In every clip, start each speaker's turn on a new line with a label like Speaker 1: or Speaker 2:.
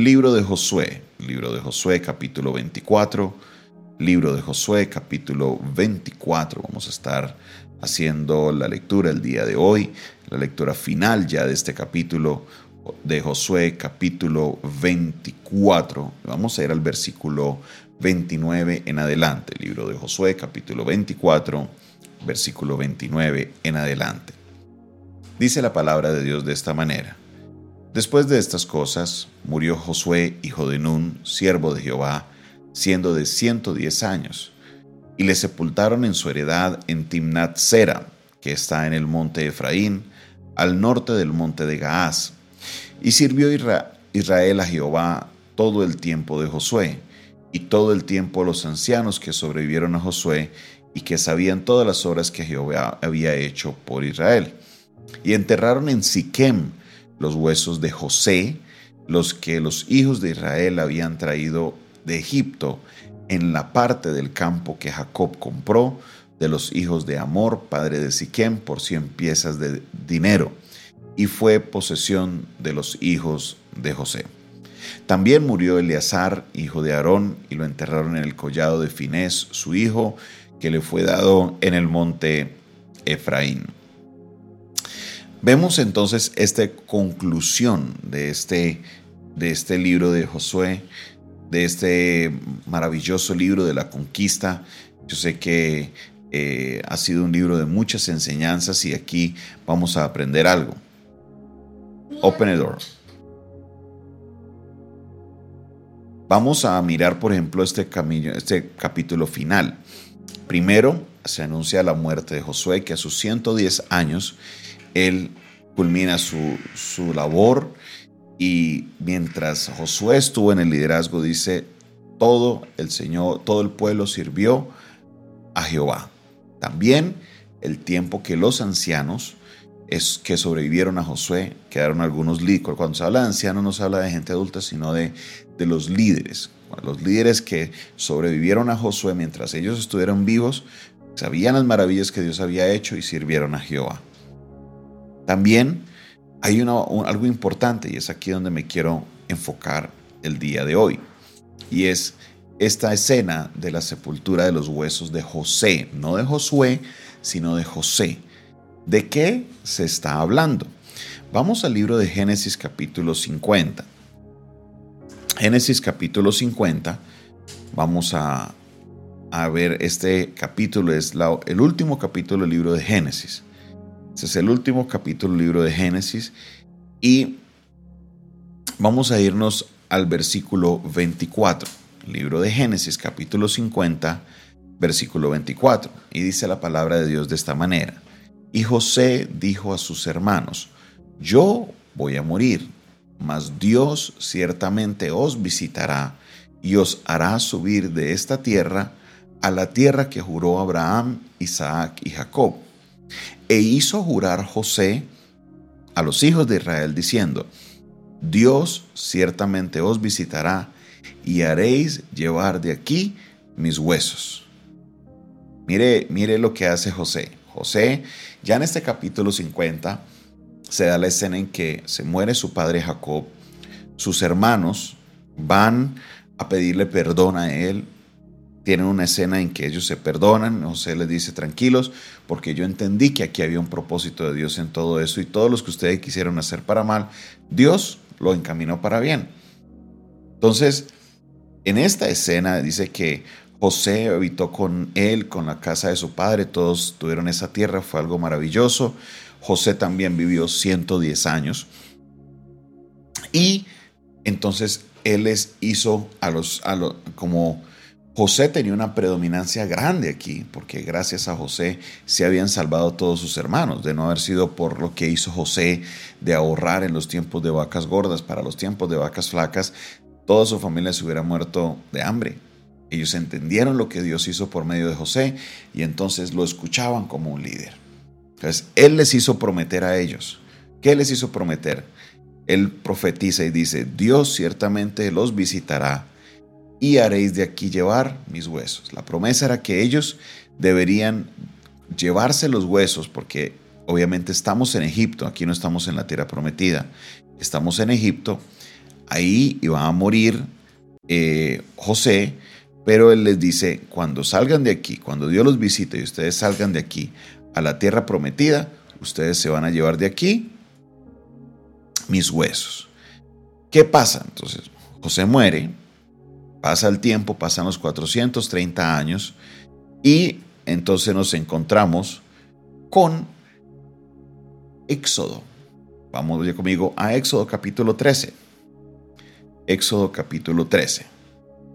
Speaker 1: Libro de Josué, libro de Josué capítulo 24, libro de Josué capítulo 24. Vamos a estar haciendo la lectura el día de hoy, la lectura final ya de este capítulo de Josué capítulo 24. Vamos a ir al versículo 29 en adelante. Libro de Josué capítulo 24, versículo 29 en adelante. Dice la palabra de Dios de esta manera. Después de estas cosas, murió Josué, hijo de Nun, siervo de Jehová, siendo de 110 años, y le sepultaron en su heredad en Timnat Sera, que está en el monte Efraín, al norte del monte de Gaás. Y sirvió Israel a Jehová todo el tiempo de Josué, y todo el tiempo los ancianos que sobrevivieron a Josué y que sabían todas las obras que Jehová había hecho por Israel. Y enterraron en Siquem, los huesos de José, los que los hijos de Israel habían traído de Egipto, en la parte del campo que Jacob compró de los hijos de Amor, padre de Siquem, por cien piezas de dinero, y fue posesión de los hijos de José. También murió Eleazar, hijo de Aarón, y lo enterraron en el collado de Finés, su hijo, que le fue dado en el monte Efraín. Vemos entonces esta conclusión de este, de este libro de Josué, de este maravilloso libro de la conquista. Yo sé que eh, ha sido un libro de muchas enseñanzas y aquí vamos a aprender algo. Open the door. Vamos a mirar, por ejemplo, este, camino, este capítulo final. Primero se anuncia la muerte de Josué, que a sus 110 años él culmina su, su labor y mientras Josué estuvo en el liderazgo, dice, todo el Señor, todo el pueblo sirvió a Jehová. También el tiempo que los ancianos es que sobrevivieron a Josué, quedaron algunos líderes. Cuando se habla de ancianos no se habla de gente adulta, sino de, de los líderes. Los líderes que sobrevivieron a Josué mientras ellos estuvieron vivos, sabían las maravillas que Dios había hecho y sirvieron a Jehová. También hay algo importante y es aquí donde me quiero enfocar el día de hoy. Y es esta escena de la sepultura de los huesos de José, no de Josué, sino de José. ¿De qué se está hablando? Vamos al libro de Génesis capítulo 50. Génesis capítulo 50, vamos a, ver este capítulo, es el último capítulo del libro de Génesis. Este es el último capítulo del libro de Génesis y vamos a irnos al versículo 24. Libro de Génesis capítulo 50, versículo 24. Y dice la palabra de Dios de esta manera. Y José dijo a sus hermanos, yo voy a morir, mas Dios ciertamente os visitará y os hará subir de esta tierra a la tierra que juró Abraham, Isaac y Jacob e hizo jurar José a los hijos de Israel diciendo, Dios ciertamente os visitará y haréis llevar de aquí mis huesos. Mire, mire lo que hace José. José, ya en este capítulo 50, se da la escena en que se muere su padre Jacob, sus hermanos van a pedirle perdón a él tienen una escena en que ellos se perdonan, José les dice tranquilos, porque yo entendí que aquí había un propósito de Dios en todo eso y todos los que ustedes quisieron hacer para mal, Dios lo encaminó para bien. Entonces, en esta escena dice que José habitó con él, con la casa de su padre, todos tuvieron esa tierra, fue algo maravilloso. José también vivió 110 años. Y entonces él les hizo a los, a los como José tenía una predominancia grande aquí, porque gracias a José se habían salvado todos sus hermanos, de no haber sido por lo que hizo José de ahorrar en los tiempos de vacas gordas para los tiempos de vacas flacas, toda su familia se hubiera muerto de hambre. Ellos entendieron lo que Dios hizo por medio de José y entonces lo escuchaban como un líder. Entonces, Él les hizo prometer a ellos. ¿Qué les hizo prometer? Él profetiza y dice, Dios ciertamente los visitará y haréis de aquí llevar mis huesos. La promesa era que ellos deberían llevarse los huesos porque obviamente estamos en Egipto, aquí no estamos en la tierra prometida, estamos en Egipto ahí iba a morir eh, José, pero él les dice, cuando salgan de aquí, cuando Dios los visite y ustedes salgan de aquí a la tierra prometida, ustedes se van a llevar de aquí mis huesos. ¿Qué pasa? Entonces, José muere, pasa el tiempo, pasan los 430 años y entonces nos encontramos con Éxodo. Vamos ya conmigo a Éxodo capítulo 13. Éxodo capítulo 13.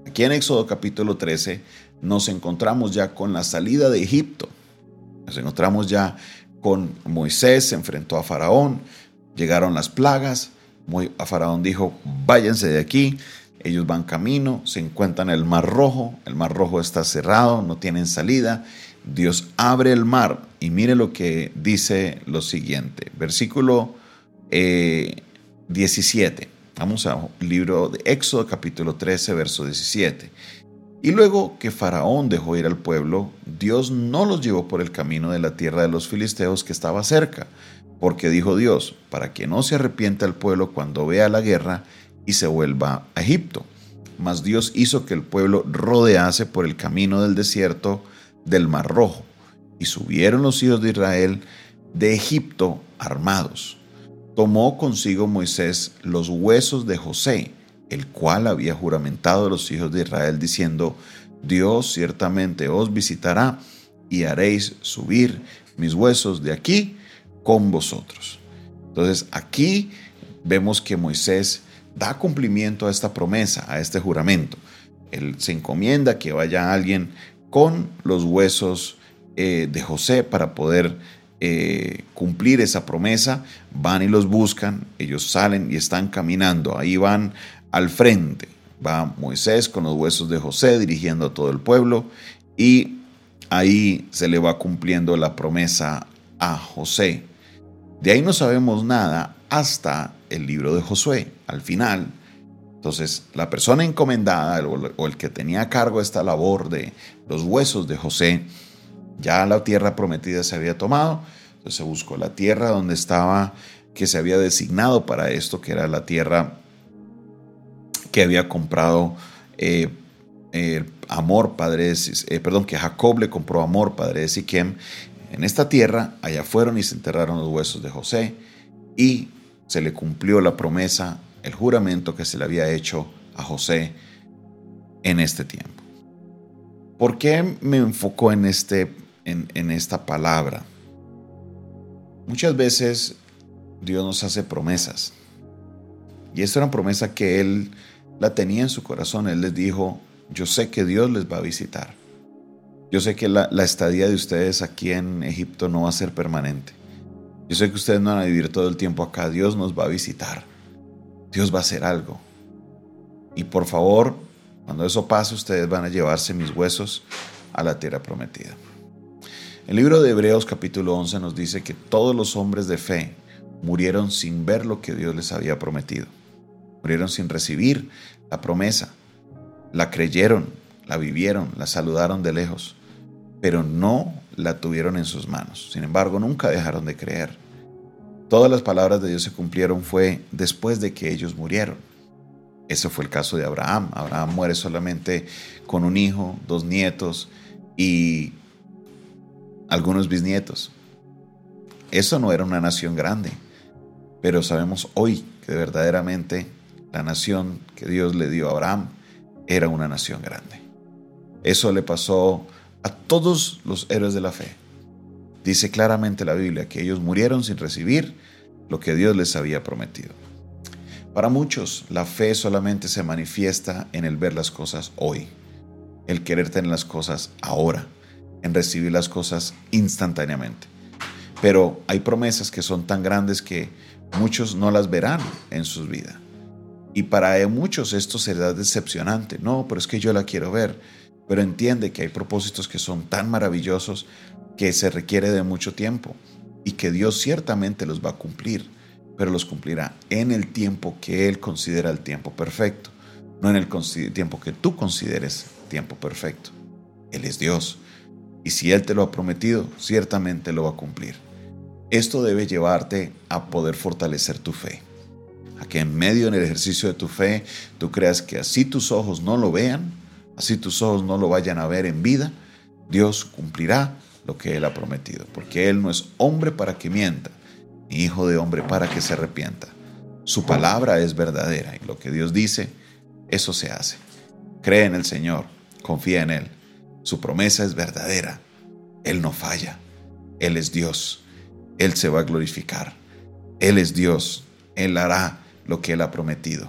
Speaker 1: Aquí en Éxodo capítulo 13 nos encontramos ya con la salida de Egipto. Nos encontramos ya con Moisés, se enfrentó a Faraón, llegaron las plagas, a Faraón dijo, váyanse de aquí, ellos van camino, se encuentran en el Mar Rojo, el Mar Rojo está cerrado, no tienen salida, Dios abre el mar y mire lo que dice lo siguiente, versículo 17. Eh, Vamos al libro de Éxodo capítulo 13, verso 17. Y luego que Faraón dejó ir al pueblo, Dios no los llevó por el camino de la tierra de los filisteos que estaba cerca, porque dijo Dios, para que no se arrepienta el pueblo cuando vea la guerra y se vuelva a Egipto. Mas Dios hizo que el pueblo rodease por el camino del desierto del Mar Rojo, y subieron los hijos de Israel de Egipto armados tomó consigo Moisés los huesos de José, el cual había juramentado a los hijos de Israel, diciendo, Dios ciertamente os visitará y haréis subir mis huesos de aquí con vosotros. Entonces aquí vemos que Moisés da cumplimiento a esta promesa, a este juramento. Él se encomienda que vaya alguien con los huesos eh, de José para poder eh, cumplir esa promesa, van y los buscan, ellos salen y están caminando, ahí van al frente, va Moisés con los huesos de José dirigiendo a todo el pueblo y ahí se le va cumpliendo la promesa a José. De ahí no sabemos nada hasta el libro de Josué, al final. Entonces, la persona encomendada o el que tenía a cargo esta labor de los huesos de José, ya la tierra prometida se había tomado, entonces se buscó la tierra donde estaba, que se había designado para esto, que era la tierra que había comprado eh, Amor, padre eh, perdón, que Jacob le compró Amor, padre de Siquem. En esta tierra, allá fueron y se enterraron los huesos de José y se le cumplió la promesa, el juramento que se le había hecho a José en este tiempo. ¿Por qué me enfoco en este en, esta palabra. Muchas veces Dios nos hace promesas. Y esta era una promesa que Él la tenía en su corazón. Él les dijo, yo sé que Dios les va a visitar. Yo sé que la, estadía de ustedes aquí en Egipto no va a ser permanente. Yo sé que ustedes no van a vivir todo el tiempo acá. Dios nos va a visitar. Dios va a hacer algo. Y por favor, cuando eso pase, ustedes van a llevarse mis huesos a la tierra prometida. El libro de Hebreos capítulo 11 nos dice que todos los hombres de fe murieron sin ver lo que Dios les había prometido. Murieron sin recibir la promesa. La creyeron, la vivieron, la saludaron de lejos, pero no la tuvieron en sus manos. Sin embargo, nunca dejaron de creer. Todas las palabras de Dios se cumplieron fue después de que ellos murieron. Ese fue el caso de Abraham. Abraham muere solamente con un hijo, dos nietos y algunos bisnietos. Eso no era una nación grande, pero sabemos hoy que verdaderamente la nación que Dios le dio a Abraham era una nación grande. Eso le pasó a todos los héroes de la fe. Dice claramente la Biblia que ellos murieron sin recibir lo que Dios les había prometido. Para muchos, la fe solamente se manifiesta en el ver las cosas hoy, el querer tener las cosas ahora en recibir las cosas instantáneamente. Pero hay promesas que son tan grandes que muchos no las verán en sus vidas. Y para muchos esto será decepcionante. No, pero es que yo la quiero ver. Pero entiende que hay propósitos que son tan maravillosos que se requiere de mucho tiempo y que Dios ciertamente los va a cumplir, pero los cumplirá en el tiempo que Él considera el tiempo perfecto, no en el tiempo que tú consideres tiempo perfecto. Él es Dios y si Él te lo ha prometido, ciertamente lo va a cumplir. Esto debe llevarte a poder fortalecer tu fe, a que en medio del ejercicio de tu fe tú creas que así tus ojos no lo vean, así tus ojos no lo vayan a ver en vida, Dios cumplirá lo que Él ha prometido, porque Él no es hombre para que mienta, ni hijo de hombre para que se arrepienta. Su palabra es verdadera y lo que Dios dice, eso se hace. Cree en el Señor, confía en Él. Su promesa es verdadera. Él no falla. Él es Dios. Él se va a glorificar. Él es Dios. Él hará lo que Él ha prometido.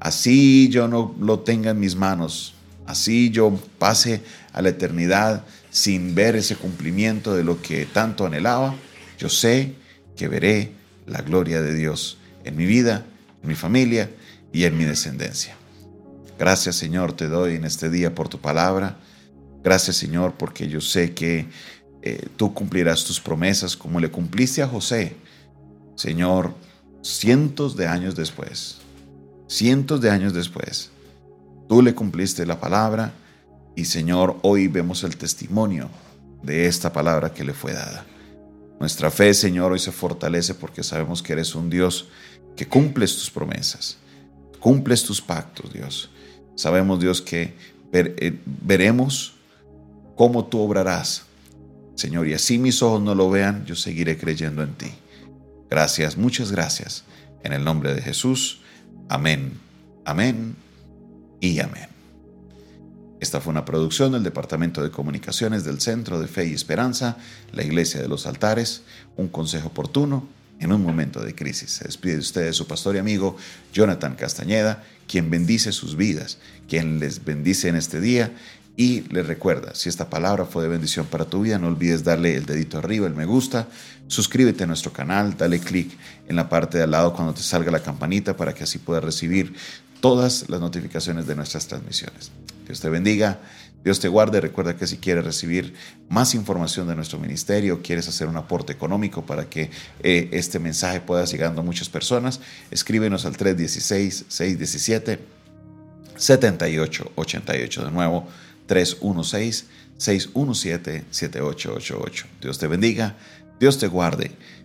Speaker 1: Así yo no lo tenga en mis manos, así yo pase a la eternidad sin ver ese cumplimiento de lo que tanto anhelaba, yo sé que veré la gloria de Dios en mi vida, en mi familia y en mi descendencia. Gracias Señor te doy en este día por tu palabra. Gracias Señor porque yo sé que eh, tú cumplirás tus promesas como le cumpliste a José. Señor, cientos de años después, cientos de años después, tú le cumpliste la palabra y Señor, hoy vemos el testimonio de esta palabra que le fue dada. Nuestra fe, Señor, hoy se fortalece porque sabemos que eres un Dios que cumples tus promesas, cumples tus pactos, Dios. Sabemos, Dios, que eh, veremos cómo tú obrarás, Señor, y así mis ojos no lo vean, yo seguiré creyendo en ti. Gracias, muchas gracias. En el nombre de Jesús. Amén, amén y amén. Esta fue una producción del Departamento de Comunicaciones del Centro de Fe y Esperanza, la Iglesia de los Altares, un consejo oportuno en un momento de crisis. Se despide de ustedes su pastor y amigo Jonathan Castañeda, quien bendice sus vidas, quien les bendice en este día y les recuerda, si esta palabra fue de bendición para tu vida, no olvides darle el dedito arriba, el me gusta, suscríbete a nuestro canal, dale clic en la parte de al lado cuando te salga la campanita para que así puedas recibir todas las notificaciones de nuestras transmisiones. Dios te bendiga, Dios te guarde. Recuerda que si quieres recibir más información de nuestro ministerio, quieres hacer un aporte económico para que eh, este mensaje pueda llegando a muchas personas, escríbenos al 316-617-7888. De nuevo, 316-617-7888. Dios te bendiga, Dios te guarde,